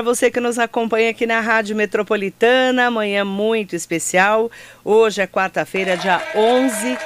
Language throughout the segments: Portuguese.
para você que nos acompanha aqui na Rádio Metropolitana. Manhã muito especial. Hoje é quarta-feira, dia 11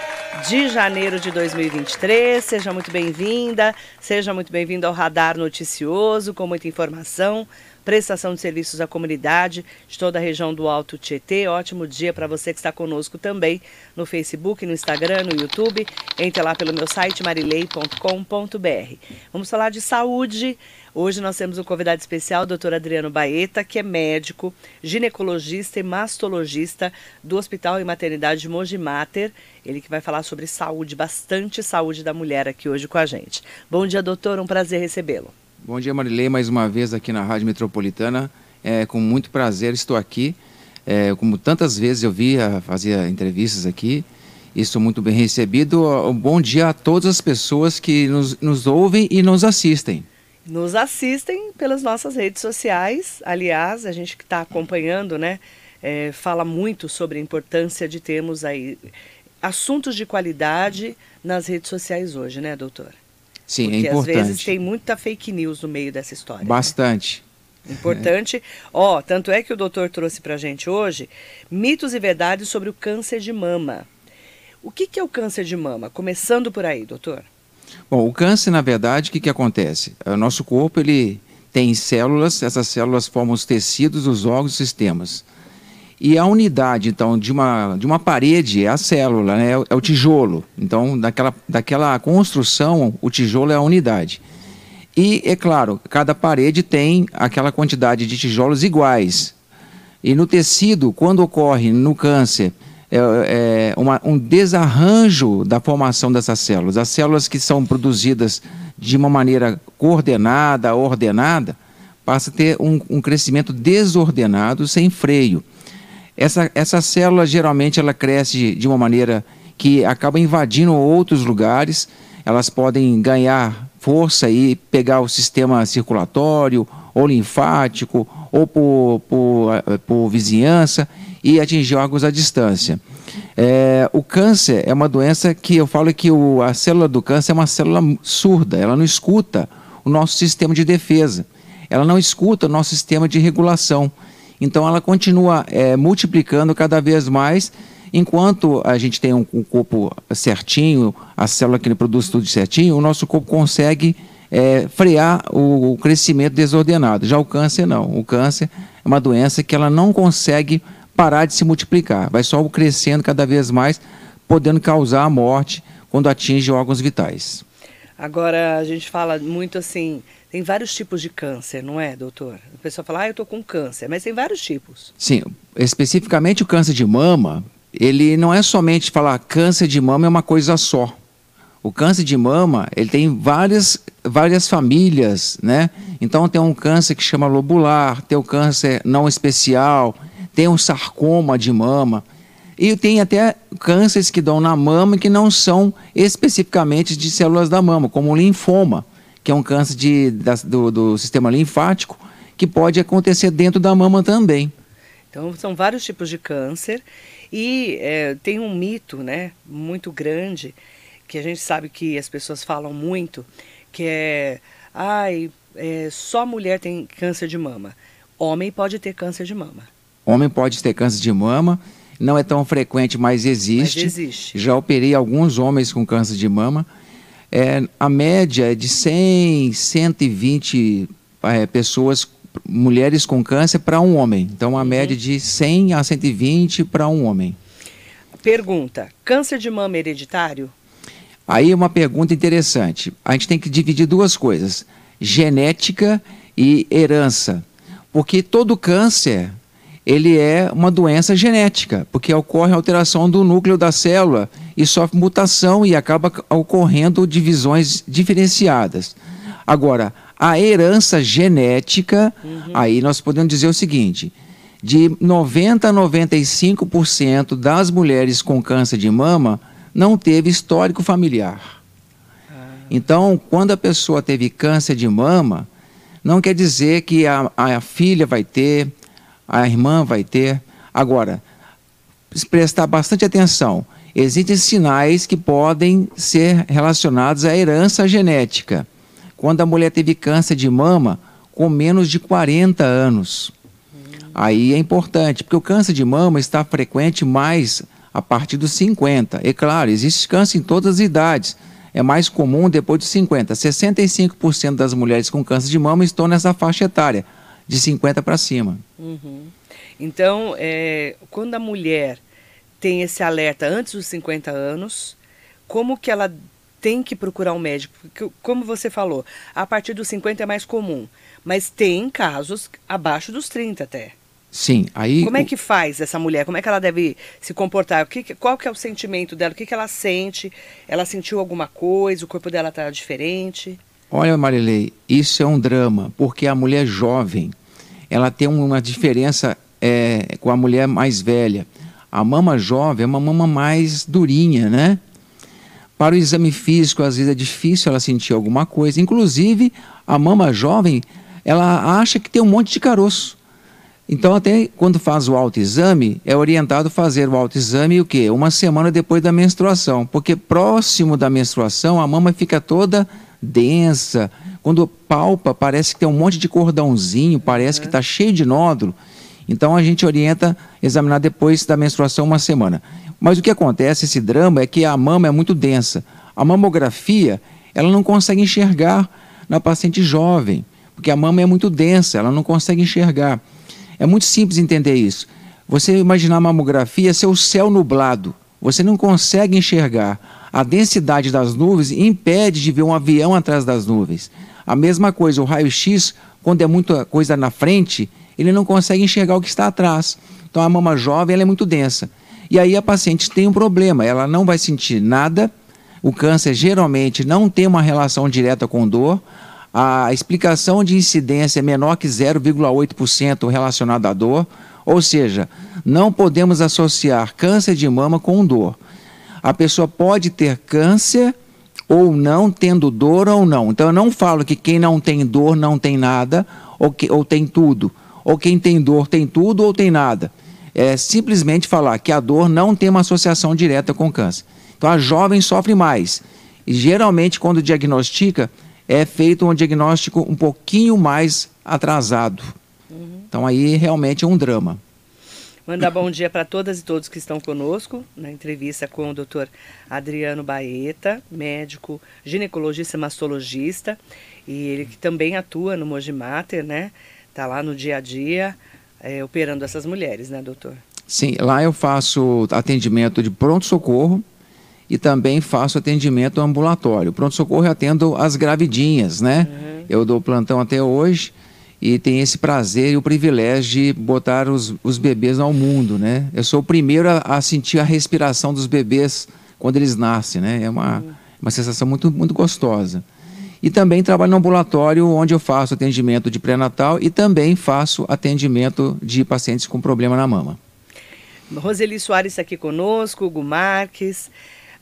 de janeiro de 2023. Seja muito bem-vinda, seja muito bem-vindo ao Radar Noticioso, com muita informação, prestação de serviços à comunidade de toda a região do Alto Tietê. Ótimo dia para você que está conosco também no Facebook, no Instagram, no YouTube. Entre lá pelo meu site marilei.com.br. Vamos falar de saúde. Hoje nós temos um convidado especial, o doutor Adriano Baeta, que é médico, ginecologista e mastologista do Hospital e Maternidade de Mogi. Ele que vai falar sobre saúde, bastante saúde da mulher aqui hoje com a gente. Bom dia, doutor, um prazer recebê-lo. Bom dia, Marilei, mais uma vez aqui na Rádio Metropolitana. É, com muito prazer estou aqui. É, como tantas vezes eu vi, fazia entrevistas aqui, estou muito bem recebido. Um bom dia a todas as pessoas que nos, nos ouvem e nos assistem. Nos assistem pelas nossas redes sociais. Aliás, a gente que está acompanhando, né, é, fala muito sobre a importância de termos aí assuntos de qualidade nas redes sociais hoje, né, doutor? Sim, é Porque é importante. às vezes tem muita fake news no meio dessa história. Né? Bastante. Né? Importante. Ó, tanto é que o doutor trouxe pra gente hoje mitos e verdades sobre o câncer de mama. O que, que é o câncer de mama? Começando por aí, doutor. Bom, o câncer, na verdade, o que, que acontece? O nosso corpo ele tem células, essas células formam os tecidos, os órgãos, os sistemas. E a unidade, então, de uma, de uma parede é a célula, né? é, o tijolo. Então, daquela, daquela construção, o tijolo é a unidade. E, é claro, cada parede tem aquela quantidade de tijolos iguais. E no tecido, quando ocorre no câncer é, é uma, um desarranjo da formação dessas células, as células que são produzidas de uma maneira coordenada, ordenada, passa a ter um, um crescimento desordenado, sem freio. Essa, essa célula geralmente ela cresce de uma maneira que acaba invadindo outros lugares, elas podem ganhar força e pegar o sistema circulatório ou linfático ou por, por, por vizinhança e atingir órgãos à distância. É, o câncer é uma doença que eu falo que o, a célula do câncer é uma célula surda, ela não escuta o nosso sistema de defesa, ela não escuta o nosso sistema de regulação. Então ela continua é, multiplicando cada vez mais, enquanto a gente tem um, um, corpo certinho, a célula que produz tudo certinho, o nosso corpo consegue é, frear o, o crescimento desordenado. Já o câncer não. O câncer é uma doença que ela não consegue parar de se multiplicar, vai só crescendo cada vez mais, podendo causar a morte quando atinge órgãos vitais. Agora a gente fala muito assim, tem vários tipos de câncer, não é, doutor? A pessoa fala, ah, eu estou com câncer, mas tem vários tipos. Sim, especificamente o câncer de mama, ele não é somente falar câncer de mama é uma coisa só. O câncer de mama, ele tem várias, várias famílias, né? Então tem um câncer que chama lobular, tem o câncer não especial, tem um sarcoma de mama. E tem até cânceres que dão na mama que não são especificamente de células da mama, como o linfoma que é um câncer de, da, do, do sistema linfático, que pode acontecer dentro da mama também. Então, são vários tipos de câncer e é, tem um mito né, muito grande que a gente sabe que as pessoas falam muito, que é, ai, é, só mulher tem câncer de mama. Homem pode ter câncer de mama. Homem pode ter câncer de mama, não é tão frequente, mas existe. Mas existe. Já operei alguns homens com câncer de mama é, a média é de 100, 120 é, pessoas, mulheres com câncer para um homem. Então, a uhum. média de 100 a 120 para um homem. Pergunta: câncer de mama hereditário? Aí uma pergunta interessante. A gente tem que dividir duas coisas: genética e herança. Porque todo câncer ele é uma doença genética, porque ocorre alteração do núcleo da célula e sofre mutação e acaba ocorrendo divisões diferenciadas. Agora, a herança genética, uhum. aí nós podemos dizer o seguinte: de 90 a 95% das mulheres com câncer de mama não teve histórico familiar. Ah. Então, quando a pessoa teve câncer de mama, não quer dizer que a, a filha vai ter, a irmã vai ter. Agora, prestar bastante atenção. Existem sinais que podem ser relacionados à herança genética. Quando a mulher teve câncer de mama, com menos de 40 anos. Aí é importante, porque o câncer de mama está frequente mais a partir dos 50. É claro, existe câncer em todas as idades. É mais comum depois dos 50. 65% das mulheres com câncer de mama estão nessa faixa etária, de 50 para cima. Uhum. Então, é, quando a mulher tem esse alerta antes dos 50 anos, como que ela tem que procurar um médico? Porque, como você falou, a partir dos 50 é mais comum, mas tem casos abaixo dos 30 até. Sim, aí... Como é que faz essa mulher? Como é que ela deve se comportar? O que, qual que é o sentimento dela? O que, que ela sente? Ela sentiu alguma coisa? O corpo dela está diferente? Olha, Marilei, isso é um drama, porque a mulher jovem, ela tem uma diferença é, com a mulher mais velha. A mama jovem é uma mama mais durinha, né? Para o exame físico, às vezes é difícil ela sentir alguma coisa. Inclusive, a mama jovem, ela acha que tem um monte de caroço. Então, até quando faz o autoexame, é orientado fazer o autoexame o quê? Uma semana depois da menstruação, porque próximo da menstruação a mama fica toda densa. Quando palpa, parece que tem um monte de cordãozinho, parece que está cheio de nódulo. Então a gente orienta examinar depois da menstruação uma semana. Mas o que acontece, esse drama, é que a mama é muito densa. A mamografia, ela não consegue enxergar na paciente jovem, porque a mama é muito densa, ela não consegue enxergar. É muito simples entender isso. Você imaginar a mamografia ser o céu nublado. Você não consegue enxergar. A densidade das nuvens impede de ver um avião atrás das nuvens. A mesma coisa, o raio-x, quando é muita coisa na frente, ele não consegue enxergar o que está atrás. Então a mama jovem é muito densa. E aí a paciente tem um problema, ela não vai sentir nada. O câncer geralmente não tem uma relação direta com dor a explicação de incidência é menor que 0,8% relacionada à dor, ou seja, não podemos associar câncer de mama com dor. A pessoa pode ter câncer ou não, tendo dor ou não. Então eu não falo que quem não tem dor não tem nada, ou, que, ou tem tudo. Ou quem tem dor tem tudo ou tem nada. É simplesmente falar que a dor não tem uma associação direta com câncer. Então a jovem sofre mais. E geralmente, quando diagnostica, é feito um diagnóstico um pouquinho mais atrasado. Uhum. Então aí realmente é um drama. Mandar bom dia para todas e todos que estão conosco na entrevista com o Dr. Adriano Baeta, médico, ginecologista, mastologista, e ele que também atua no Mojimater, né? Tá lá no dia a dia é, operando essas mulheres, né, doutor? Sim, lá eu faço atendimento de pronto socorro, e também faço atendimento ambulatório. Pronto-socorro eu atendo as gravidinhas, né? Uhum. Eu dou plantão até hoje e tenho esse prazer e o privilégio de botar os, os bebês ao mundo, né? Eu sou o primeiro a, a, sentir a respiração dos bebês quando eles nascem, né? É uma, uhum. uma sensação muito, muito gostosa. E também trabalho no ambulatório, onde eu faço atendimento de pré-natal e também faço atendimento de pacientes com problema na mama. Roseli Soares aqui conosco, Hugo Marques.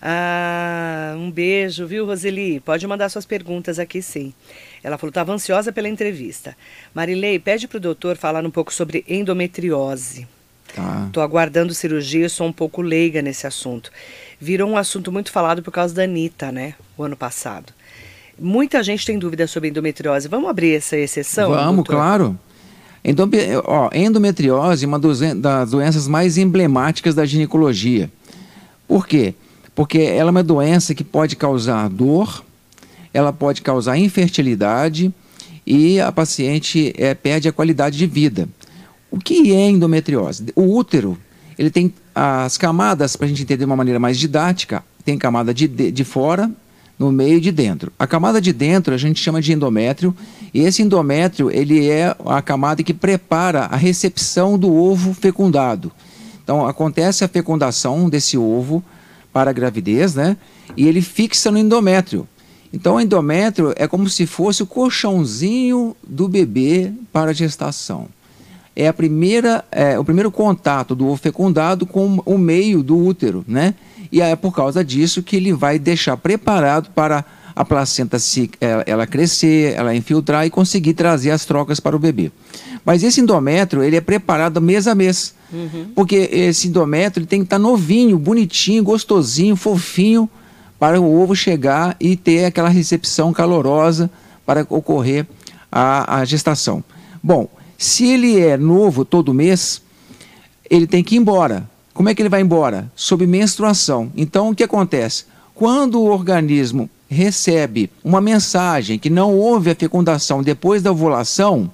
Ah, um beijo, viu, Roseli? Pode mandar suas perguntas aqui, sim. Ela falou que estava ansiosa pela entrevista. Marilei, pede para o doutor falar um pouco sobre endometriose. Estou tá. aguardando cirurgia, sou um pouco leiga nesse assunto. Virou um assunto muito falado por causa da Anitta, né? O ano passado. Muita gente tem dúvida sobre endometriose. Vamos abrir essa exceção? Vamos, doutor? claro. ó, endometriose é uma das doenças mais emblemáticas da ginecologia. Por quê? Porque ela é uma doença que pode causar dor, ela pode causar infertilidade e a paciente é, perde a qualidade de vida. O que é endometriose? O útero, ele tem as camadas, para a gente entender de uma maneira mais didática, tem camada de, de, de fora, no meio e de dentro. A camada de dentro a gente chama de endométrio, e esse endométrio ele é a camada que prepara a recepção do ovo fecundado. Então acontece a fecundação desse ovo, para a gravidez, né? E ele fixa no endométrio. Então, o endométrio é como se fosse o colchãozinho do bebê para a gestação. É, a primeira, é o primeiro contato do fecundado com o meio do útero, né? E é por causa disso que ele vai deixar preparado para a placenta se, ela, ela crescer, ela infiltrar e conseguir trazer as trocas para o bebê. Mas esse endométrio, ele é preparado mês a mês. Uhum. Porque esse endométrio tem que estar tá novinho, bonitinho, gostosinho, fofinho, para o ovo chegar e ter aquela recepção calorosa para ocorrer a, a gestação. Bom, se ele é novo todo mês, ele tem que ir embora. Como é que ele vai embora? Sob menstruação. Então, o que acontece? Quando o organismo recebe uma mensagem que não houve a fecundação depois da ovulação,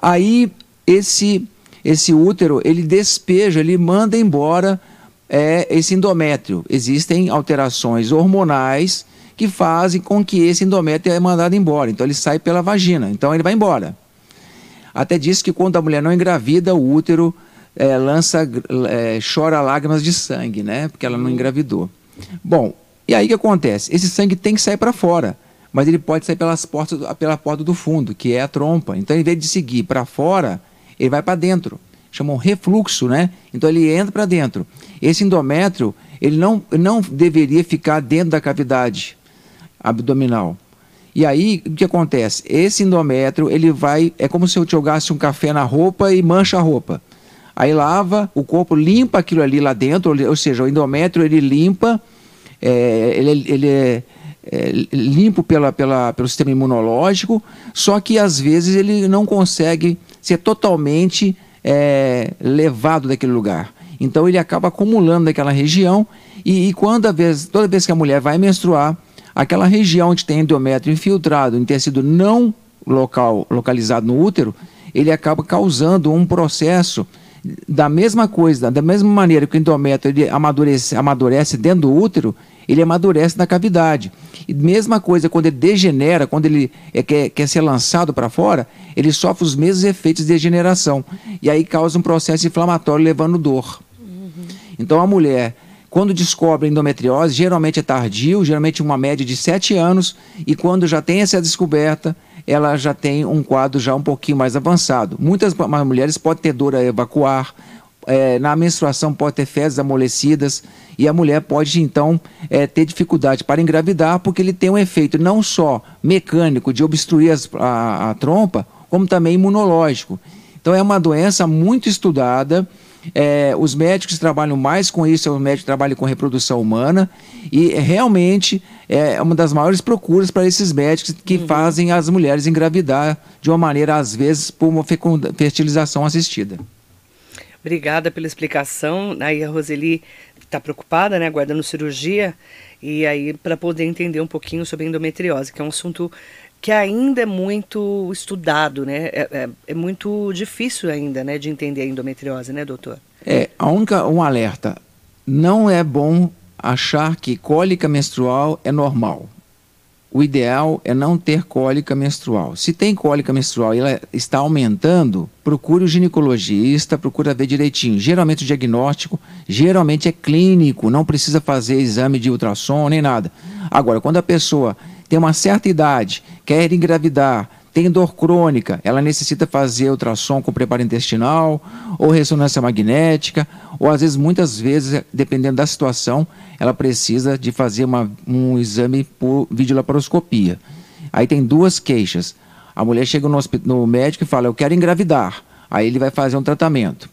aí esse esse útero ele despeja, ele manda embora é, esse endométrio. Existem alterações hormonais que fazem com que esse endométrio é mandado embora. Então ele sai pela vagina, então ele vai embora. Até diz que quando a mulher não engravida, o útero é, lança, é, chora lágrimas de sangue, né? Porque ela não engravidou. Bom, e aí o que acontece? Esse sangue tem que sair para fora, mas ele pode sair pelas portas, pela porta do fundo, que é a trompa. Então, em vez de seguir para fora, ele vai para dentro. Chamam refluxo, né? Então ele entra para dentro. Esse endométrio, ele não, não deveria ficar dentro da cavidade abdominal. E aí, o que acontece? Esse endométrio, ele vai. É como se eu jogasse um café na roupa e mancha a roupa. Aí lava, o corpo limpa aquilo ali lá dentro, ou seja, o endométrio ele limpa, é, ele, ele é, é, limpo pela, pela, pelo sistema imunológico, só que às vezes ele não consegue ser totalmente é, levado daquele lugar. Então ele acaba acumulando naquela região e, e quando a vez, toda vez que a mulher vai menstruar, aquela região onde tem endométrio infiltrado em tecido não local, localizado no útero, ele acaba causando um processo da mesma coisa, da mesma maneira que o endométrio ele amadurece, amadurece dentro do útero, ele amadurece na cavidade. E mesma coisa quando ele degenera, quando ele é, quer, quer ser lançado para fora, ele sofre os mesmos efeitos de degeneração. E aí causa um processo inflamatório levando dor. Uhum. Então a mulher quando descobre endometriose, geralmente é tardio, geralmente uma média de 7 anos, e quando já tem essa descoberta, ela já tem um quadro já um pouquinho mais avançado. Muitas mulheres podem ter dor a evacuar, é, na menstruação pode ter fezes amolecidas e a mulher pode então é, ter dificuldade para engravidar porque ele tem um efeito não só mecânico de obstruir as, a, a trompa, como também imunológico. Então é uma doença muito estudada é, os médicos trabalham mais com isso é o médico que trabalha com reprodução humana e realmente é uma das maiores procuras para esses médicos que uhum. fazem as mulheres engravidar de uma maneira, às vezes, por uma fertilização assistida. Obrigada pela explicação. Aí a Roseli está preocupada, né, aguardando cirurgia, e aí para poder entender um pouquinho sobre endometriose, que é um assunto que ainda é muito estudado, né? É, é, é, muito difícil ainda, né, de entender a endometriose, né, doutor? É, a única, um alerta, não é bom achar que cólica menstrual é normal. O ideal é não ter cólica menstrual. Se tem cólica menstrual e ela está aumentando, procure o ginecologista, procure ver direitinho. Geralmente o diagnóstico, geralmente é clínico, não precisa fazer exame de ultrassom nem nada. Agora, quando a pessoa tem uma certa idade, quer engravidar, tem dor crônica, ela necessita fazer ultrassom com preparo intestinal ou ressonância magnética, ou às vezes, muitas vezes, dependendo da situação, ela precisa de fazer uma, um exame por videolaparoscopia. Aí tem duas queixas. A mulher chega no, no médico e fala: Eu quero engravidar. Aí ele vai fazer um tratamento.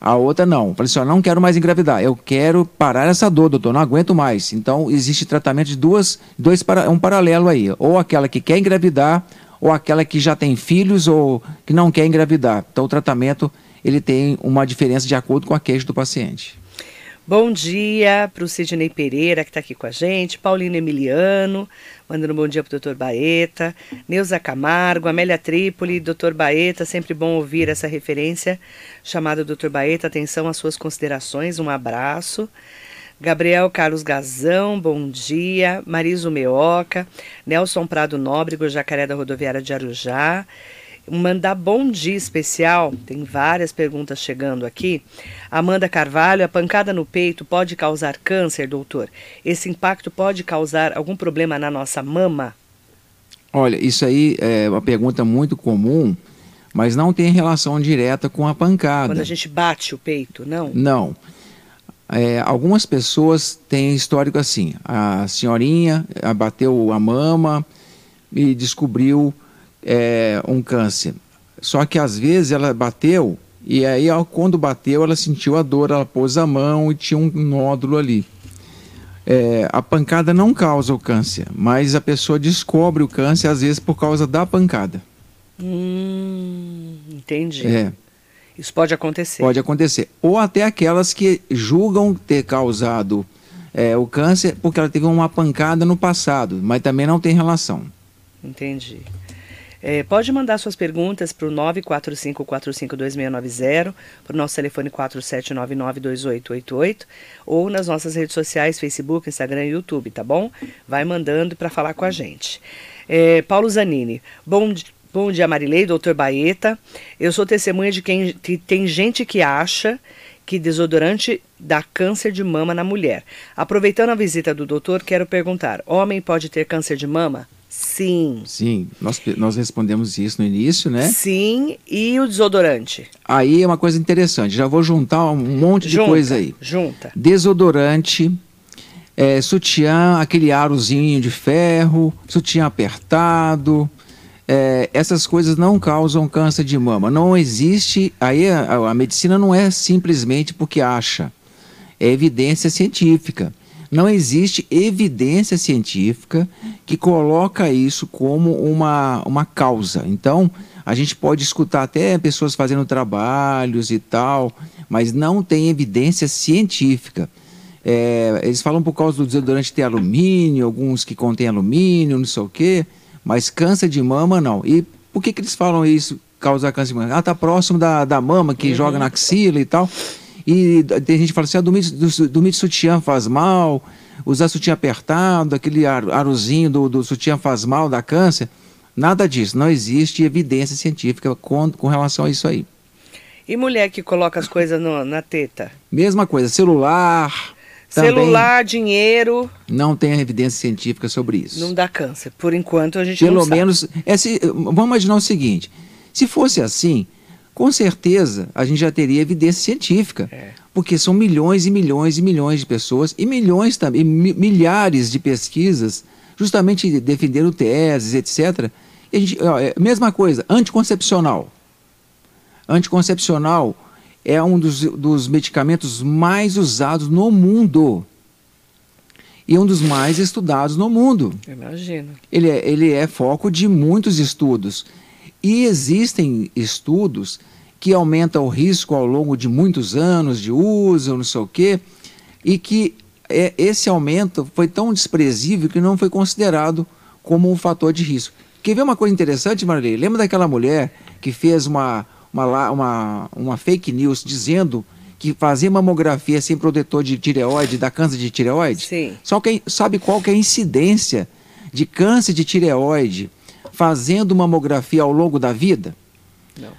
A outra não. Falei assim, ó, não quero mais engravidar. Eu quero parar essa dor, doutor, não aguento mais. Então, existe tratamento de duas, dois para, um paralelo aí. Ou aquela que quer engravidar, ou aquela que já tem filhos ou que não quer engravidar. Então, o tratamento ele tem uma diferença de acordo com a queixa do paciente. Bom dia para o Sidney Pereira, que está aqui com a gente, Paulino Emiliano, mandando um bom dia para o doutor Baeta, Neuza Camargo, Amélia Trípoli, doutor Baeta, sempre bom ouvir essa referência chamada doutor Baeta, atenção às suas considerações, um abraço. Gabriel Carlos Gazão, bom dia. Mariso Meoca, Nelson Prado Nóbrego, Jacaré da Rodoviária de Arujá mandar bom dia especial. Tem várias perguntas chegando aqui. Amanda Carvalho, a pancada no peito pode causar câncer, doutor? Esse impacto pode causar algum problema na nossa mama? Olha, isso aí é uma pergunta muito comum, mas não tem relação direta com a pancada. Quando a gente bate o peito, não? Não. É, algumas pessoas têm histórico assim. A senhorinha bateu a mama e descobriu é, um câncer. Só que às vezes ela bateu e aí quando bateu ela sentiu a dor, ela pôs a mão e tinha um nódulo ali. É, a pancada não causa o câncer, mas a pessoa descobre o câncer às vezes por causa da pancada. Hum, entendi. É, Isso pode acontecer. pode acontecer. Ou até aquelas que julgam ter causado é, o câncer porque ela teve uma pancada no passado, mas também não tem relação. Entendi. É, pode mandar suas perguntas para o 945452690, para o nosso telefone 47992888, ou nas nossas redes sociais, Facebook, Instagram e YouTube, tá bom? Vai mandando para falar com a gente. É, Paulo Zanini, bom, di- bom dia Marilei, doutor Baeta. Eu sou testemunha de quem que tem gente que acha que desodorante dá câncer de mama na mulher. Aproveitando a visita do doutor, quero perguntar: homem pode ter câncer de mama? Sim. Sim, nós, nós respondemos isso no início, né? Sim, e o desodorante? Aí é uma coisa interessante, já vou juntar um monte de junta, coisa aí. Junta. Desodorante, é, sutiã, aquele arozinho de ferro, sutiã apertado. é, essas coisas não causam câncer de mama. Não existe. Aí a, a medicina não é simplesmente porque acha. É evidência científica. Não existe evidência científica que coloca isso como uma, uma causa. Então, a gente pode escutar até pessoas fazendo trabalhos e tal, mas não tem evidência científica. É, eles falam por causa do desodorante ter alumínio, alguns que contêm alumínio, não sei o quê, mas câncer de mama não. E por que, que eles falam isso, causar câncer de mama? Ah, tá próximo da, da mama que joga na axila e tal. E tem gente que fala assim, ah, dormir, do- dormir de sutiã faz mal, usar sutiã apertado, aquele ar- arozinho do, do sutiã faz mal, dá câncer. Nada disso, não existe evidência científica com, com relação a isso aí. E mulher que coloca as coisas no- na teta? Mesma coisa, celular. Celular, dinheiro, Não tem evidência científica sobre isso. não dá câncer. Por enquanto a gente Pelo não sabe. menos, é se- vamos imaginar o seguinte: se fosse assim, com certeza a gente já teria evidência científica. É. Porque são milhões e milhões e milhões de pessoas e milhões também, mi- milhares de pesquisas, justamente defendendo teses, etc. E a gente, ó, é, mesma coisa, anticoncepcional. Anticoncepcional é um dos, dos medicamentos mais usados no mundo. E um dos mais estudados no mundo Imagina. ele é, ele é foco de muitos estudos. E existem estudos que aumentam o risco ao longo de muitos anos de uso, não sei o quê, e que é, esse aumento foi tão desprezível que não foi considerado como um fator de risco. Quer ver uma coisa interessante, Marilei? Lembra daquela mulher que fez uma, uma, uma, uma fake news dizendo que fazer mamografia sem protetor de tireoide dá câncer de tireoide? Sim. Só que sabe qual que é a incidência de câncer de tireoide fazendo mamografia ao longo da vida? Não.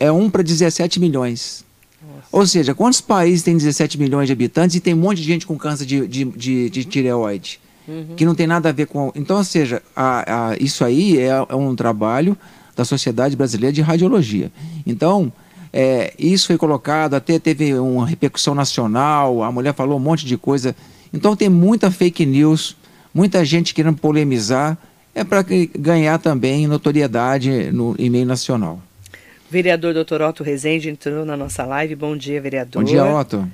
É 1 para 17 milhões. Nossa. Ou seja, quantos países têm 17 milhões de habitantes e tem um monte de gente com câncer de, de, de, de tireoide? Uhum. Que não tem nada a ver com. Então, ou seja, a, a, isso aí é, é um trabalho da Sociedade Brasileira de Radiologia. Então, é, isso foi colocado, até teve uma repercussão nacional, a mulher falou um monte de coisa. Então, tem muita fake news, muita gente querendo polemizar, é para ganhar também notoriedade no, em meio nacional. Vereador Dr. Otto Rezende entrou na nossa live. Bom dia, vereador. Bom dia, Otto.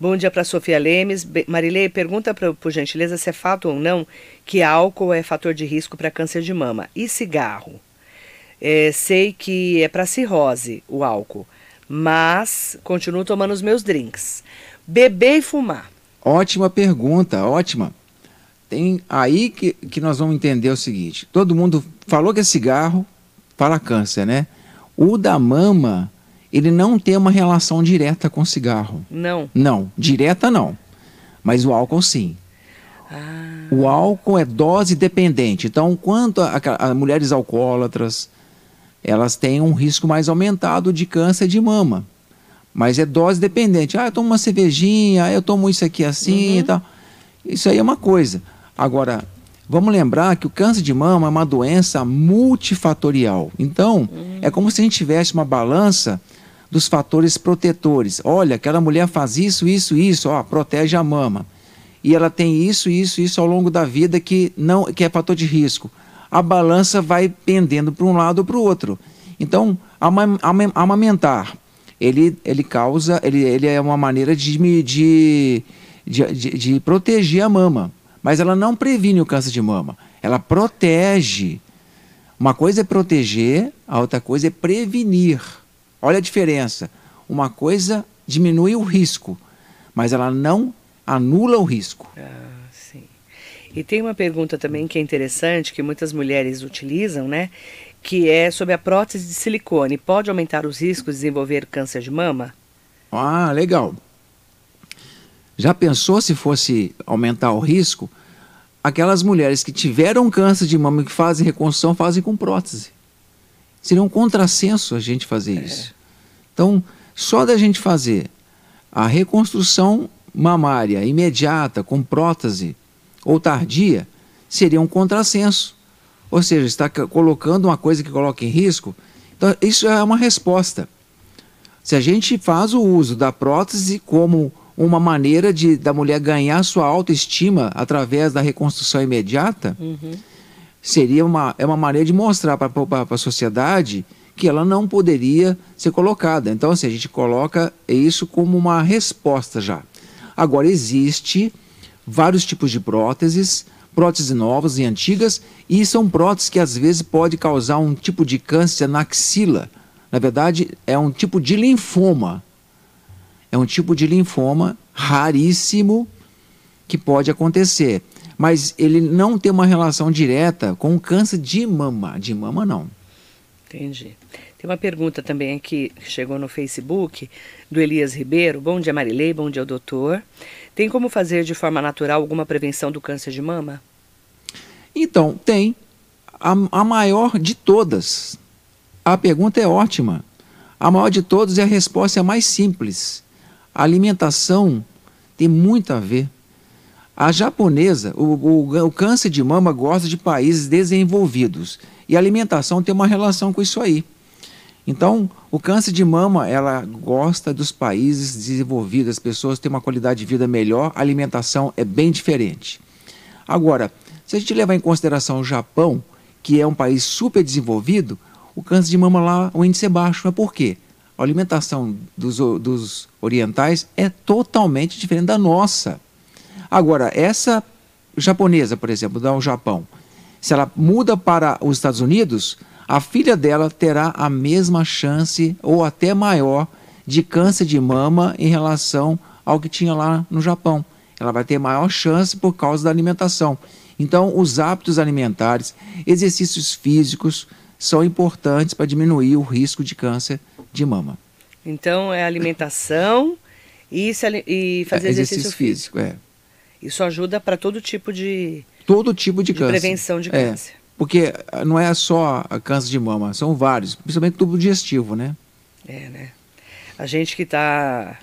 Bom dia para Sofia Lemes. Marilei, pergunta pra, por gentileza se é fato ou não que álcool é fator de risco para câncer de mama. E cigarro? É, sei que é para cirrose o álcool, mas continuo tomando os meus drinks. Beber e fumar. Ótima pergunta, ótima. Tem aí que, que nós vamos entender o seguinte: todo mundo falou que é cigarro, para câncer, né? O da mama, ele não tem uma relação direta com cigarro. Não. Não, direta não. Mas o álcool sim. Ah, O álcool é dose dependente. Então, quanto a, a- a mulheres alcoólatras, elas têm um risco mais aumentado de câncer de mama. Mas é dose dependente. Ah, eu tomo uma cervejinha, ah, eu tomo isso aqui assim e tal. Isso aí é uma coisa. Agora, vamos lembrar que o câncer de mama é uma doença multifatorial. Então, é como se a gente tivesse uma balança dos fatores protetores. Olha, aquela mulher faz isso, isso, isso, ó, protege a mama. E ela tem isso, isso, isso ao longo da vida que não que é fator de risco. A balança vai pendendo para um lado ou para o outro. Então, ama- ama- amamentar, ele, ele causa, ele, ele é uma maneira de, de, de, de proteger a mama. Mas ela não previne o câncer de mama. Ela protege Uma coisa é proteger, a outra coisa é prevenir. Olha a diferença. Uma coisa diminui o risco, mas ela não anula o risco. Ah, sim. E tem uma pergunta também que é interessante, que muitas mulheres utilizam, né? Que é sobre a prótese de silicone. Pode aumentar os riscos de desenvolver câncer de mama? Ah, legal. Já pensou se fosse aumentar o risco? Aquelas mulheres que tiveram câncer de mama e que fazem reconstrução fazem com prótese. Seria um contrassenso a gente fazer é. isso. Então, só da gente fazer a reconstrução mamária imediata com prótese ou tardia seria um contrassenso. Ou seja, está colocando uma coisa que coloca em risco. Então, isso é uma resposta. Se a gente faz o uso da prótese como uma maneira de da mulher ganhar sua autoestima através da reconstrução imediata, uhum. seria uma, é uma maneira de mostrar para a sociedade que ela não poderia ser colocada. Então, assim, a gente coloca isso como uma resposta já. Agora, existe vários tipos de próteses, próteses novas e antigas, e são próteses que às vezes pode causar um tipo de câncer na axila, na verdade, é um tipo de linfoma. É um tipo de linfoma raríssimo que pode acontecer. Mas ele não tem uma relação direta com o câncer de mama. De mama, não. Entendi. Tem uma pergunta também aqui que chegou no Facebook, do Elias Ribeiro. Bom dia, Marilei. Bom dia, doutor. Tem como fazer de forma natural alguma prevenção do câncer de mama? Então, tem. A, a maior de todas a pergunta é ótima. A maior de todos é a resposta é mais simples. A alimentação tem muito a ver. A japonesa, o, o, o, câncer de mama gosta de países desenvolvidos. E a alimentação tem uma relação com isso aí. Então, o câncer de mama, ela gosta dos países desenvolvidos, as pessoas têm uma qualidade de vida melhor, a alimentação é bem diferente. Agora, se a gente levar em consideração o Japão, que é um país super desenvolvido, o câncer de mama lá, o índice é baixo. Mas por quê? A alimentação dos, dos orientais é totalmente diferente da nossa. Agora, essa japonesa, por exemplo, do Japão, se ela muda para os Estados Unidos, a filha dela terá a mesma chance ou até maior de câncer de mama em relação ao que tinha lá no Japão. Ela vai ter maior chance por causa da alimentação. Então, os hábitos alimentares, exercícios físicos, são importantes para diminuir o risco de câncer de mama. Então é alimentação e, se, e fazer é, exercício, físico. É. Isso ajuda para todo tipo de todo tipo de, de câncer. prevenção de é, câncer. Porque não é só câncer de mama, são vários, principalmente tubo digestivo, né? É, né? A gente que está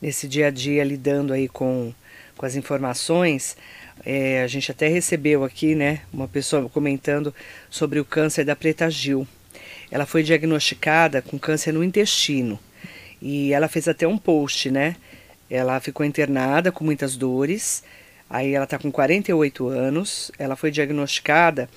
nesse dia a dia lidando aí com, com as informações, é, a gente até recebeu aqui, né, uma pessoa comentando sobre o câncer da Preta Gil. Ela foi diagnosticada com câncer no intestino e ela fez até um post, né? Ela ficou internada com muitas dores. Aí ela está com 48 anos. Ela foi diagnosticada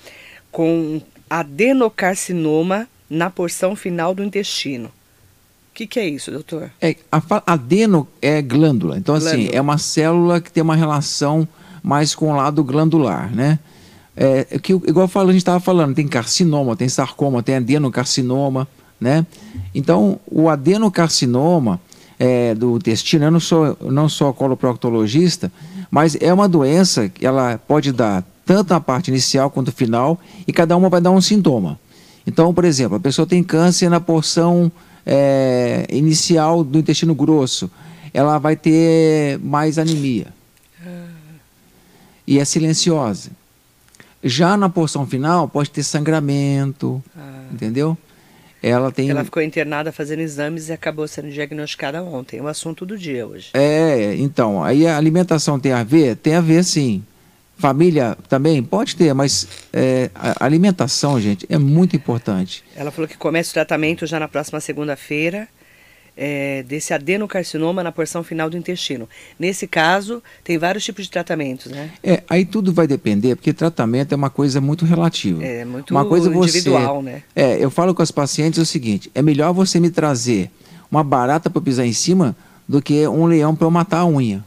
com adenocarcinoma na porção final do intestino. O que, que, é isso, doutor? É, a, adeno é glândula. Então, assim, glândula. assim, é uma célula que tem uma relação mais com o lado glandular, né? É, é que, igual a gente estava falando, tem carcinoma, tem sarcoma, tem adenocarcinoma, né? Então, o adenocarcinoma é, do intestino, eu não sou, não sou coloproctologista, mas é uma doença que ela pode dar tanto na parte inicial quanto final, e cada uma vai dar um sintoma. Então, por exemplo, a pessoa tem câncer na porção é, inicial do intestino grosso, ela vai ter mais anemia e é silenciosa. Já na porção final pode ter sangramento, ah. entendeu? Ela tem. Ela ficou internada fazendo exames e acabou sendo diagnosticada ontem. É o assunto do dia hoje. É, então, aí a alimentação tem a ver? Tem a ver sim. Família também pode ter, mas é, a alimentação, gente, é muito importante. Ela falou que começa o tratamento já na próxima segunda-feira é, desse adenocarcinoma na porção final do intestino. Nesse caso, tem vários tipos de tratamentos, né? É, aí tudo vai depender, porque tratamento é uma coisa muito relativa. É, muito uma coisa individual, você, né? É, eu falo com as pacientes o seguinte, é melhor você me trazer uma barata para pisar em cima do que um leão para eu matar a unha.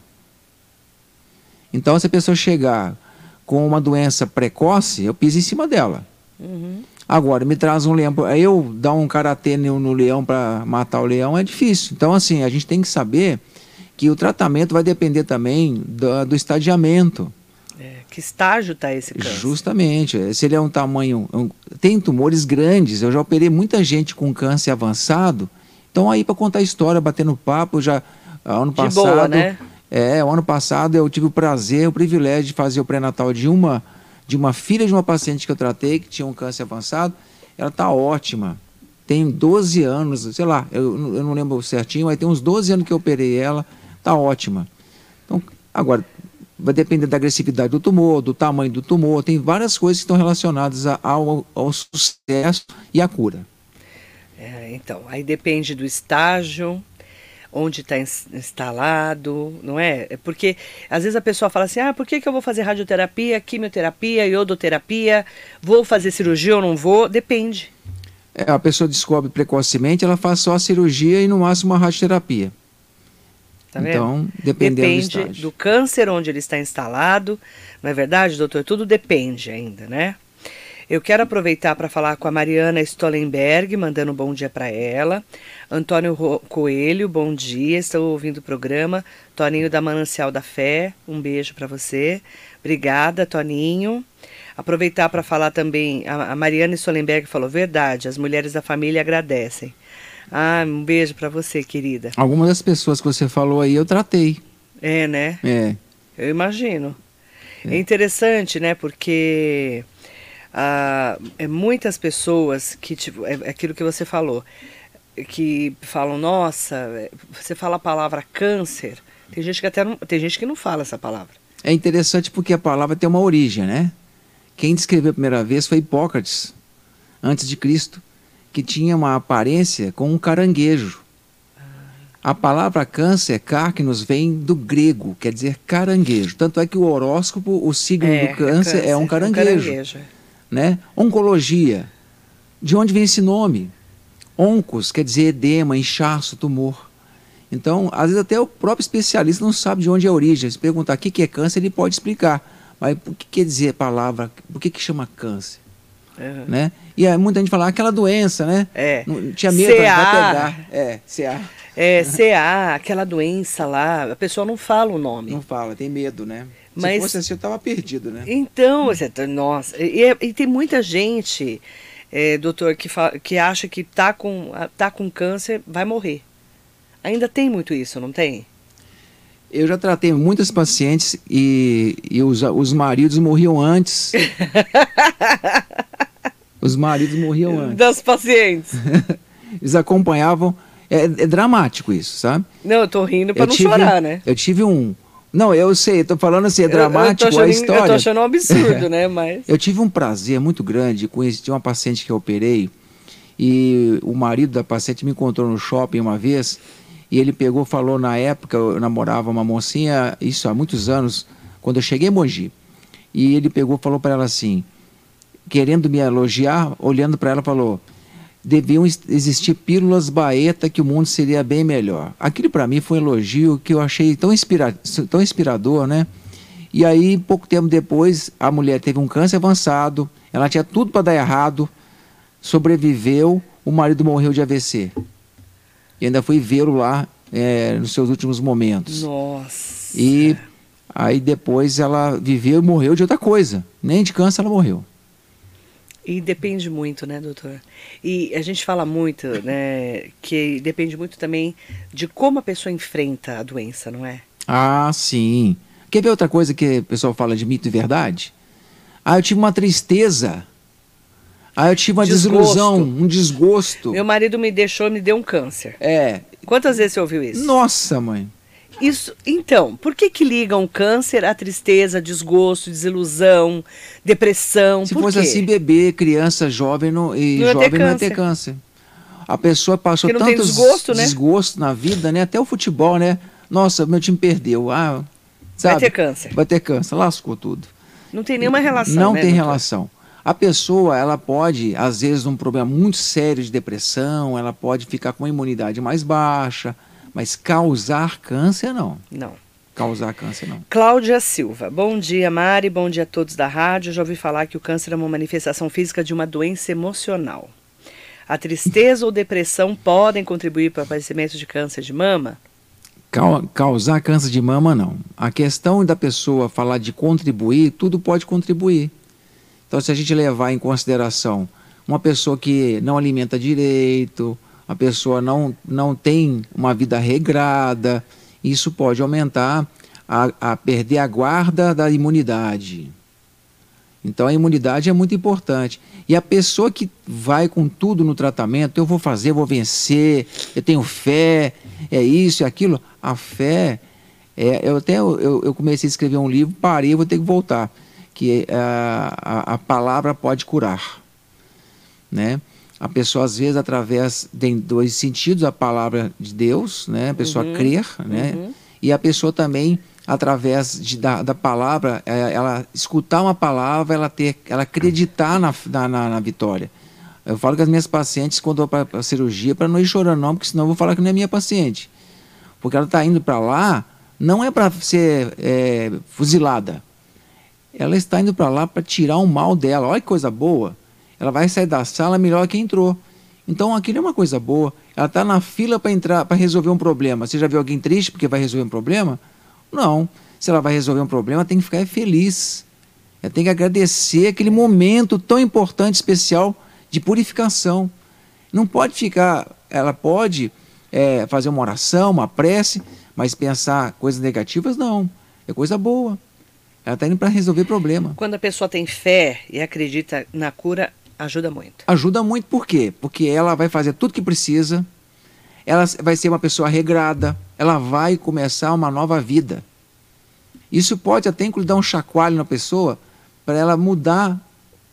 Então, se a pessoa chegar com uma doença precoce, eu piso em cima dela. Uhum. Agora, me traz um leão. Eu dar um karatê no, no leão para matar o leão é difícil. Então, assim, a gente tem que saber que o tratamento vai depender também do, do estadiamento. É, que estágio está esse câncer? Justamente. Se ele é um tamanho. Um, tem tumores grandes. Eu já operei muita gente com câncer avançado. Então, aí, para contar a história, batendo papo, já. Ano De passado. boa, né? É, o ano passado eu tive o prazer, o privilégio de fazer o pré-natal de uma de uma filha de uma paciente que eu tratei, que tinha um câncer avançado. Ela está ótima. Tem 12 anos, sei lá, eu, eu não lembro certinho, mas tem uns 12 anos que eu operei ela, está ótima. Então, agora, vai depender da agressividade do tumor, do tamanho do tumor, tem várias coisas que estão relacionadas ao, ao sucesso e à cura. É, então, aí depende do estágio, onde está instalado, não é? é? Porque às vezes a pessoa fala assim: ah, por que, que eu vou fazer radioterapia, quimioterapia, iodoterapia? Vou fazer cirurgia ou não vou? Depende. É, a pessoa descobre precocemente, ela faz só a cirurgia e no máximo uma radioterapia. Tá então, dependendo depende do, do câncer onde ele está instalado, não é verdade, doutor? Tudo depende ainda, né? Eu quero aproveitar para falar com a Mariana Stollenberg, mandando um bom dia para ela. Antônio Coelho, bom dia, estou ouvindo o programa. Toninho da Manancial da Fé, um beijo para você. Obrigada, Toninho. Aproveitar para falar também, a Mariana Stollenberg falou, verdade, as mulheres da família agradecem. Ah, um beijo para você, querida. Algumas das pessoas que você falou aí eu tratei. É, né? É. Eu imagino. É, é interessante, né? Porque ah, é muitas pessoas que, tipo, é, é aquilo que você falou, que falam, nossa, você fala a palavra câncer, tem gente que até não, tem gente que não fala essa palavra. É interessante porque a palavra tem uma origem, né? Quem descreveu a primeira vez foi Hipócrates, antes de Cristo, que tinha uma aparência com um caranguejo. A palavra câncer, nos vem do grego, quer dizer caranguejo. Tanto é que o horóscopo, o signo é, do câncer, câncer, é um caranguejo. É um caranguejo né? Oncologia. De onde vem esse nome? Oncos quer dizer edema, inchaço, tumor. Então, às vezes até o próprio especialista não sabe de onde é a origem. Se perguntar o que é câncer, ele pode explicar. Mas o que quer dizer a palavra? Por que, que chama câncer? Uhum. Né? E aí, muita gente fala, ah, aquela doença, né? É. Não, tinha medo, CA. vai pegar. É, CA. É, CA, aquela doença lá, a pessoa não fala o nome. Não fala, tem medo, né? Mas, Se fosse assim, eu estava perdido, né? Então, você, tá, nossa, e, e, tem muita gente, é, doutor, que, fala, que acha que tá com, tá com câncer, vai morrer. Ainda tem muito isso, não tem? Eu já tratei muitas pacientes e, e os, os maridos morriam antes. os maridos morriam antes. Das pacientes. Eles acompanhavam. É, é, dramático isso, sabe? Não, eu tô rindo para não tive, chorar, né? Eu tive um, não, eu sei, estou falando assim, é dramático eu, eu achando, a história. Eu tô achando um absurdo, né? Mas... eu tive um prazer muito grande com uma paciente que eu operei e o marido da paciente me encontrou no shopping uma vez e ele pegou, falou na época, eu namorava uma mocinha, isso há muitos anos, quando eu cheguei em Mogi. E ele pegou, falou para ela assim, querendo me elogiar, olhando para ela, falou: deviam existir pílulas baeta que o mundo seria bem melhor. Aquilo para mim foi um elogio que eu achei tão, inspira tão inspirador, né? E aí, pouco tempo depois, a mulher teve um câncer avançado, ela tinha tudo para dar errado, sobreviveu, o marido morreu de AVC. E ainda fui vê-lo lá é, nos seus últimos momentos. Nossa! E aí depois ela viveu e morreu de outra coisa. Nem de câncer ela morreu. E depende muito, né, doutor? E a gente fala muito, né, que depende muito também de como a pessoa enfrenta a doença, não é? Ah, sim. Quer ver outra coisa que o pessoal fala de mito e verdade? Ah, eu tive uma tristeza. Ah, eu tive uma desgosto. desilusão, um desgosto. Meu marido me deixou, me deu um câncer. É. Quantas vezes você ouviu isso? Nossa, mãe. Isso, então, por que que ligam câncer à tristeza, desgosto, desilusão, depressão? Se por fosse quê? assim, bebê, criança, jovem no, e não jovem não ia ter câncer. A pessoa passou tanto desgosto, né? desgosto na vida, né? Até o futebol, né? Nossa, meu time perdeu. Ah, sabe? Vai ter câncer. Vai ter câncer, lascou tudo. Não tem nenhuma relação. Não né, tem doutor? relação. A pessoa, ela pode, às vezes, um problema muito sério de depressão, ela pode ficar com a imunidade mais baixa, mas causar câncer, não. Não. causar câncer, não. Cláudia Silva. Bom dia, Mari. Bom dia a todos da rádio. Já ouvi falar que o câncer é uma manifestação física de uma doença emocional. A tristeza ou depressão podem contribuir para o aparecimento de câncer de mama? Causar câncer de mama, não. A questão da pessoa falar de contribuir, tudo pode contribuir. Então, se a gente levar em consideração uma pessoa que não alimenta direito, a pessoa não, não tem uma vida regrada, isso pode aumentar a, a perder a guarda da imunidade. Então a imunidade é muito importante. E a pessoa que vai com tudo no tratamento, eu vou fazer, vou vencer, eu tenho fé, é isso e aquilo. A fé, é, eu até eu, eu, comecei a escrever um livro, parei, vou ter que voltar. Que é, a, a palavra pode curar. Né? A pessoa, às vezes, através de dois sentidos, a palavra de Deus, né? a pessoa uhum, crer, né? Uhum. e a pessoa também através de, da, da palavra, é, ela escutar uma palavra, ela ter, ela acreditar na, na, na vitória. Eu falo com as minhas pacientes quando eu para a cirurgia para não ir chorando, não, porque senão eu vou falar que não é minha paciente. Porque ela está indo para lá, não é para ser é, fuzilada. Ela está indo para lá para tirar o mal dela. Olha que coisa boa. Ela vai sair da sala melhor que entrou. Então aquilo é uma coisa boa. Ela está na fila para entrar, para resolver um problema. Você já viu alguém triste porque vai resolver um problema? Não. Se ela vai resolver um problema, tem que ficar feliz. Ela tem que agradecer aquele momento tão importante, especial de purificação. Não pode ficar, ela pode é, fazer uma oração, uma prece, mas pensar coisas negativas, não. É coisa boa. Ela está indo para resolver problema. Quando a pessoa tem fé e acredita na cura, ajuda muito. Ajuda muito por quê? Porque ela vai fazer tudo que precisa, ela vai ser uma pessoa regrada, ela vai começar uma nova vida. Isso pode até incluir dar um chacoalho na pessoa para ela mudar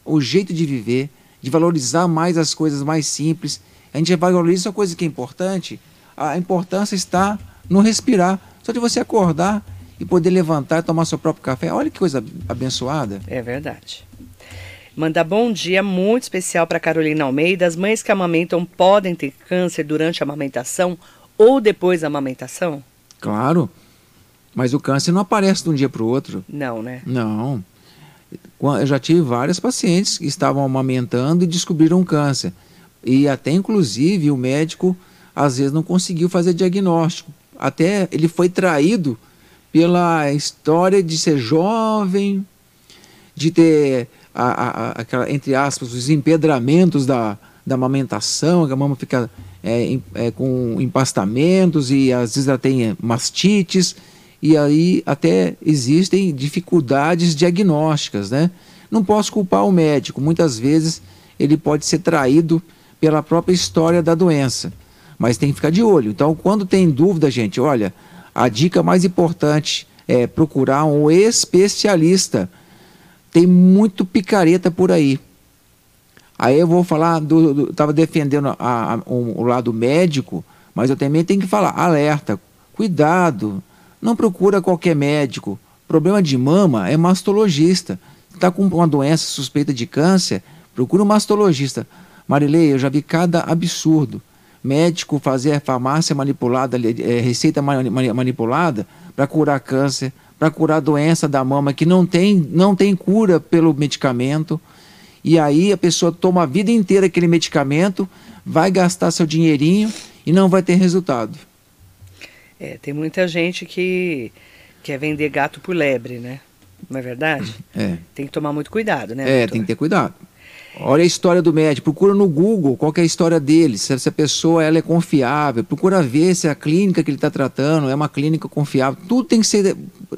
o jeito de viver, de valorizar mais as coisas mais simples. A gente valoriza a coisa que é importante. A importância está no respirar. Só de você acordar e poder levantar e tomar seu próprio café. Olha que coisa abençoada. É verdade. Manda bom dia muito especial para Carolina Almeida. As mães que amamentam podem ter câncer durante a amamentação ou depois da amamentação? Claro. Mas o câncer não aparece de um dia para o outro. Não, né? Não. Eu já tive várias pacientes que estavam amamentando e descobriram câncer. E até, inclusive, o médico às vezes não conseguiu fazer diagnóstico. Até ele foi traído pela história de ser jovem, de ter a, a, aquela, entre aspas, os empedramentos da, da amamentação, que a mama fica é, é, com empastamentos e às vezes ela tem mastites, e aí até existem dificuldades diagnósticas, né? Não posso culpar o médico, muitas vezes ele pode ser traído pela própria história da doença, mas tem que ficar de olho. Então, quando tem dúvida, gente, olha, a dica mais importante é procurar um especialista tem muito picareta por aí. Aí eu vou falar do. Estava defendendo a, a, um, o lado médico, mas eu também tenho que falar: alerta, cuidado, não procura qualquer médico. Problema de mama é mastologista. Está com uma doença suspeita de câncer, procura um mastologista. Marilei, eu já vi cada absurdo. Médico fazer farmácia manipulada, é, receita manipulada para curar câncer, para curar a doença da mama que não tem, não tem cura pelo medicamento. E aí a pessoa toma a vida inteira aquele medicamento, vai gastar seu dinheirinho e não vai ter resultado. É, tem muita gente que quer vender gato por lebre, né? Não é verdade? É. Tem que tomar muito cuidado, né? É, doutor? tem que ter cuidado. Olha a história do médico, procura no Google qual é a história dele, se essa pessoa ela é confiável, procura ver se a clínica que ele está tratando é uma clínica confiável. Tudo tem que ser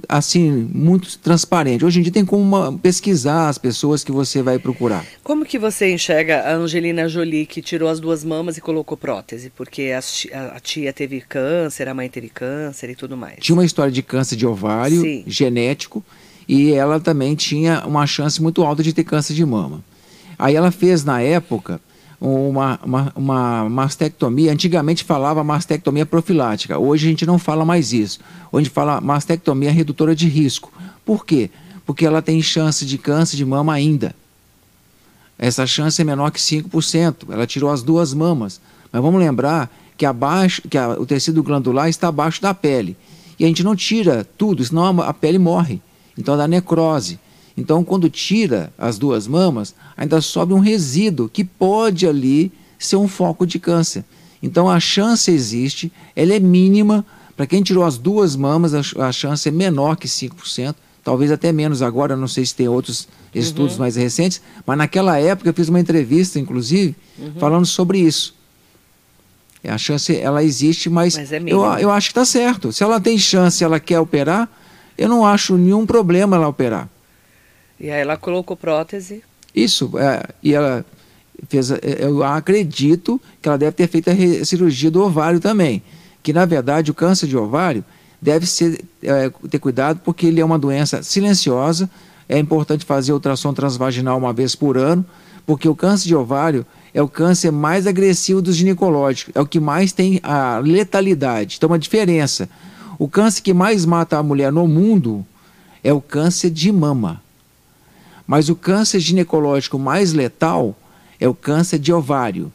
assim muito transparente. Hoje em dia tem como uma, pesquisar as pessoas que você vai procurar. Como que você enxerga a Angelina Jolie que tirou as duas mamas e colocou prótese? Porque a, a tia teve câncer, a mãe teve câncer e tudo mais. Tinha uma história de câncer de ovário Sim. genético e ela também tinha uma chance muito alta de ter câncer de mama. Aí ela fez na época uma, uma, uma, mastectomia. Antigamente falava mastectomia profilática. Hoje a gente não fala mais isso. A gente fala mastectomia redutora de risco. Por quê? Porque ela tem chance de câncer de mama ainda. Essa chance é menor que 5%. Ela tirou as duas mamas. Mas vamos lembrar que, abaixo, que a, o tecido glandular está abaixo da pele. E a gente não tira tudo, senão a pele morre. Então dá necrose. Então, quando tira as duas mamas, ainda sobe um resíduo que pode ali ser um foco de câncer. Então, a chance existe, ela é mínima. Para quem tirou as duas mamas, a, chance é menor que 5%, talvez até menos agora, não sei se tem outros estudos uhum. mais recentes, mas naquela época eu fiz uma entrevista, inclusive, uhum. falando sobre isso. A chance, ela existe, mas, mas é eu, eu acho que está certo. Se ela tem chance, ela quer operar, eu não acho nenhum problema ela operar. E aí ela colocou prótese? Isso, é, e ela fez, é, eu acredito que ela deve ter feito a cirurgia do ovário também, que na verdade o câncer de ovário deve ser, é, ter cuidado porque ele é uma doença silenciosa, é importante fazer ultrassom transvaginal uma vez por ano, porque o câncer de ovário é o câncer mais agressivo dos ginecológicos, é o que mais tem a letalidade. Então, uma diferença. O câncer que mais mata a mulher no mundo é o câncer de mama. Mas o câncer ginecológico mais letal é o câncer de ovário.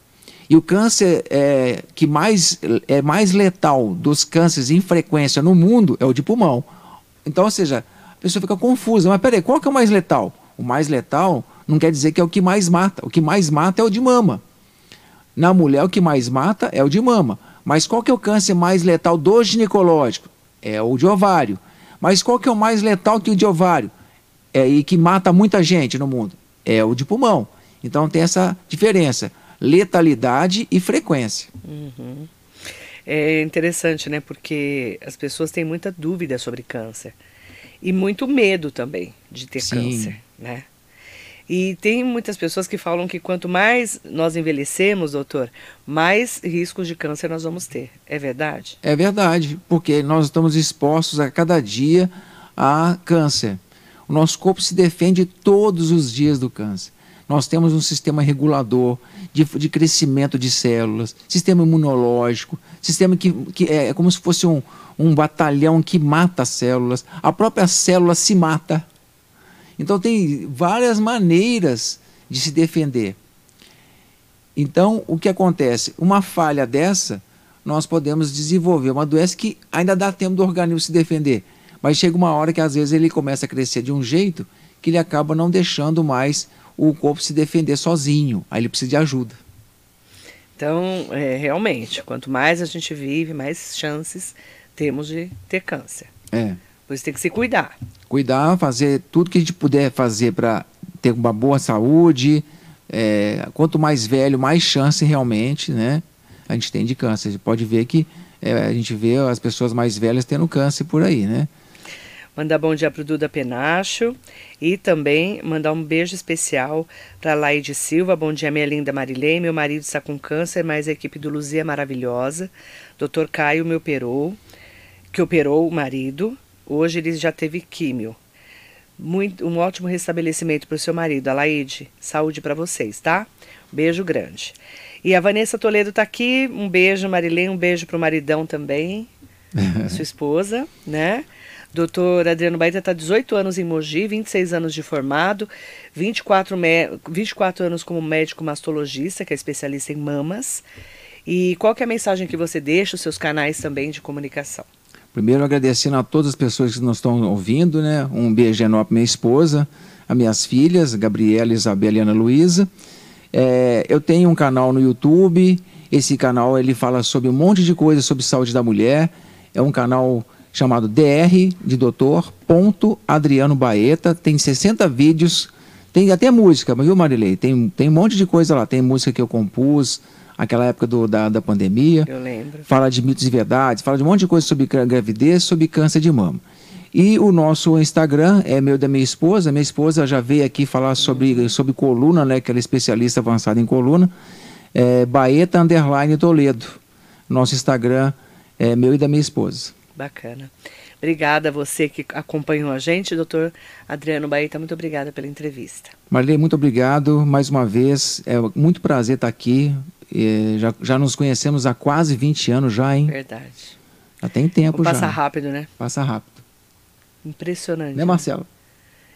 E o câncer é, que mais, é mais letal dos cânceres em frequência no mundo é o de pulmão. Então, ou seja, a pessoa fica confusa. Mas peraí, qual que é o mais letal? O mais letal não quer dizer que é o que mais mata. O que mais mata é o de mama. Na mulher, o que mais mata é o de mama. Mas qual que é o câncer mais letal do ginecológico? É o de ovário. Mas qual que é o mais letal que o de ovário? É, e que mata muita gente no mundo? É o de pulmão. Então tem essa diferença, letalidade e frequência. Uhum. É interessante, né? Porque as pessoas têm muita dúvida sobre câncer e muito medo também de ter Sim. câncer, né? E tem muitas pessoas que falam que quanto mais nós envelhecemos, doutor, mais riscos de câncer nós vamos ter. É verdade? É verdade, porque nós estamos expostos a cada dia a câncer. O nosso corpo se defende todos os dias do câncer. Nós temos um sistema regulador de, de crescimento de células, sistema imunológico, sistema que, que é, é como se fosse um, um batalhão que mata células. A própria célula se mata. Então, tem várias maneiras de se defender. Então, o que acontece? Uma falha dessa, nós podemos desenvolver uma doença que ainda dá tempo do organismo se defender. Mas chega uma hora que às vezes ele começa a crescer de um jeito que ele acaba não deixando mais o corpo se defender sozinho. Aí ele precisa de ajuda. Então, é, realmente, quanto mais a gente vive, mais chances temos de ter câncer. É. Por isso tem que se cuidar. Cuidar, fazer tudo que a gente puder fazer para ter uma boa saúde. É, quanto mais velho, mais chance realmente, né? A gente tem de câncer. A gente pode ver que é, a gente vê as pessoas mais velhas tendo câncer por aí, né? Mandar bom dia para o Duda Penacho e também mandar um beijo especial para Laide Silva. Bom dia, minha linda Marilei. Meu marido está com câncer, mas a equipe do Luzia é maravilhosa. Doutor Caio me operou, que operou o marido. Hoje ele já teve químio. Muito, um ótimo restabelecimento para o seu marido, a Laide. Saúde para vocês, tá? Beijo grande. E a Vanessa Toledo está aqui. Um beijo, Marilei. Um beijo para o maridão também, sua esposa, né? Doutor Adriano Baita está 18 anos em Mogi, 26 anos de formado, 24, 24 anos como médico mastologista, que é especialista em mamas. E qual que é a mensagem que você deixa, os seus canais também de comunicação? Primeiro, agradecendo a todas as pessoas que nos estão ouvindo, né? Um beijo enorme para minha esposa, as minhas filhas, Gabriela, Isabela e Ana Luísa. É, eu tenho um canal no YouTube, esse canal ele fala sobre um monte de coisas sobre saúde da mulher. É um canal chamado DR de doutor ponto Adriano Baeta, tem 60 vídeos, tem até música, viu Marilei? Tem, tem um monte de coisa lá, tem música que eu compus, aquela época do, da, da pandemia. Eu lembro. Fala de mitos e verdades, fala de um monte de coisa sobre gravidez, sobre câncer de mama. E o nosso Instagram é meu da minha esposa. Minha esposa já veio aqui falar sobre, sobre coluna, né? Que ela é especialista avançada em coluna. É Baeta Underline Toledo. Nosso Instagram é meu e da minha esposa. Bacana. Obrigada a você que acompanhou a gente, doutor Adriano Baeta, muito obrigada pela entrevista. Marley, muito obrigado mais uma vez. É muito prazer estar aqui. já, já nos conhecemos há quase 20 anos já, hein? Verdade. Já tem tempo Passa já. Passa rápido, né? Passa rápido. Impressionante. Né, Marcelo?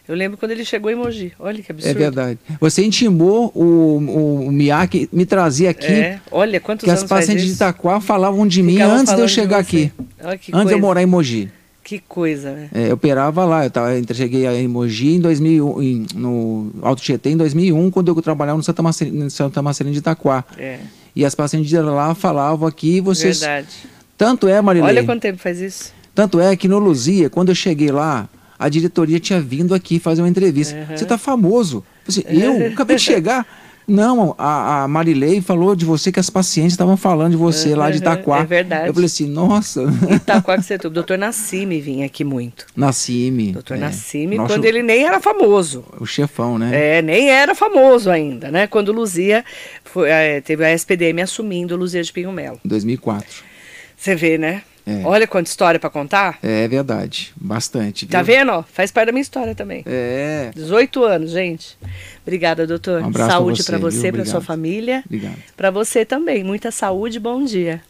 Eu lembro quando ele chegou em Mogi. Olha que absurdo. É verdade. Você intimou o, o, o Miyake me trazer aqui. É, olha quantos que anos as pacientes de Itaquá falavam de mim antes de eu chegar de aqui. Olha que Antes coisa. eu morar em Mogi. Que coisa, né? É, eu operava lá, eu, tava, cheguei em Mogi em 2001, em- no Alto Tietê em 2001, quando eu trabalhava no Santa Marcelina, Santa Marcelina de Itaquá. É, E as pacientes de lá falavam aqui, vocês... verdade. Tanto é, Marilei, Olha quanto tempo faz isso. tanto é que no Luzia, quando eu cheguei lá, a diretoria tinha vindo aqui fazer uma entrevista. Uhum. Você tá famoso. Eu, falei, eu acabei de chegar. Não, a, a Marilei falou de você que as pacientes estavam falando de você lá de Uhum, Itaquá. é verdade. Eu falei assim, nossa, Itaquaquecetuba. O doutor Nassime vinha aqui muito. Nassime. Doutor é, Nassime, nosso- quando ele nem era famoso. O chefão, né? É, nem era famoso ainda, né? Quando Luzia foi, é, teve a SPDM assumindo Luzia de Pinho Melo. Em 2004. Você vê, né? É. Olha quanta história pra contar. É verdade, bastante. Tá viu? vendo? ó? Faz parte da minha história também. É, 18 anos, gente. Obrigada, doutor. Um abraço saúde pra você, pra sua família. obrigado. Pra você também. Muita saúde, bom dia.